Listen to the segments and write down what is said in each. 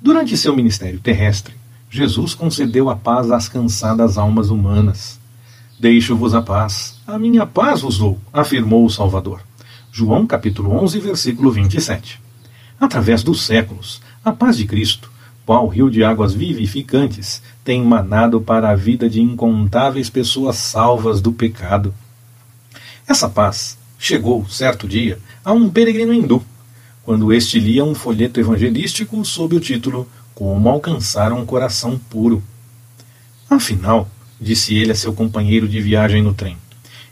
Durante seu ministério terrestre, Jesus concedeu a paz às cansadas almas humanas. Deixo-vos a paz, a minha paz vos dou, afirmou o Salvador. João capítulo 11, versículo 27. Através dos séculos, a paz de Cristo, qual rio de águas vivificantes, tem manado para a vida de incontáveis pessoas salvas do pecado. Essa paz chegou, certo dia, a um peregrino hindu, quando este lia um folheto evangelístico sob o título Como Alcançar um Coração Puro. Afinal, disse ele a seu companheiro de viagem no trem,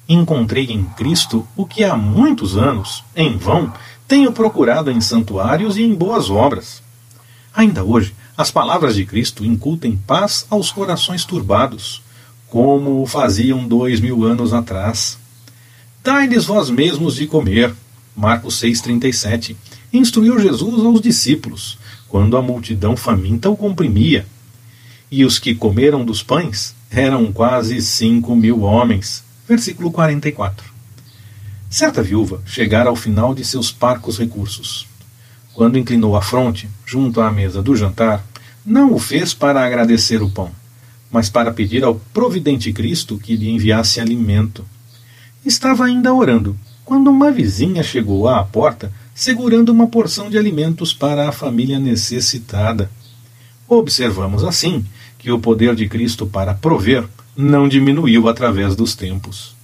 encontrei em Cristo o que há muitos anos, em vão, tenho procurado em santuários e em boas obras. Ainda hoje, as palavras de Cristo incutem paz aos corações turbados, como o faziam dois mil anos atrás. Dai-lhes vós mesmos de comer. Marcos 6,37. Instruiu Jesus aos discípulos, quando a multidão faminta o comprimia. E os que comeram dos pães eram quase cinco mil homens. Versículo 44. Certa viúva chegara ao final de seus parcos recursos. Quando inclinou a fronte, junto à mesa do jantar, não o fez para agradecer o pão, mas para pedir ao providente Cristo que lhe enviasse alimento. Estava ainda orando, quando uma vizinha chegou à porta segurando uma porção de alimentos para a família necessitada. Observamos assim que o poder de Cristo para prover não diminuiu através dos tempos.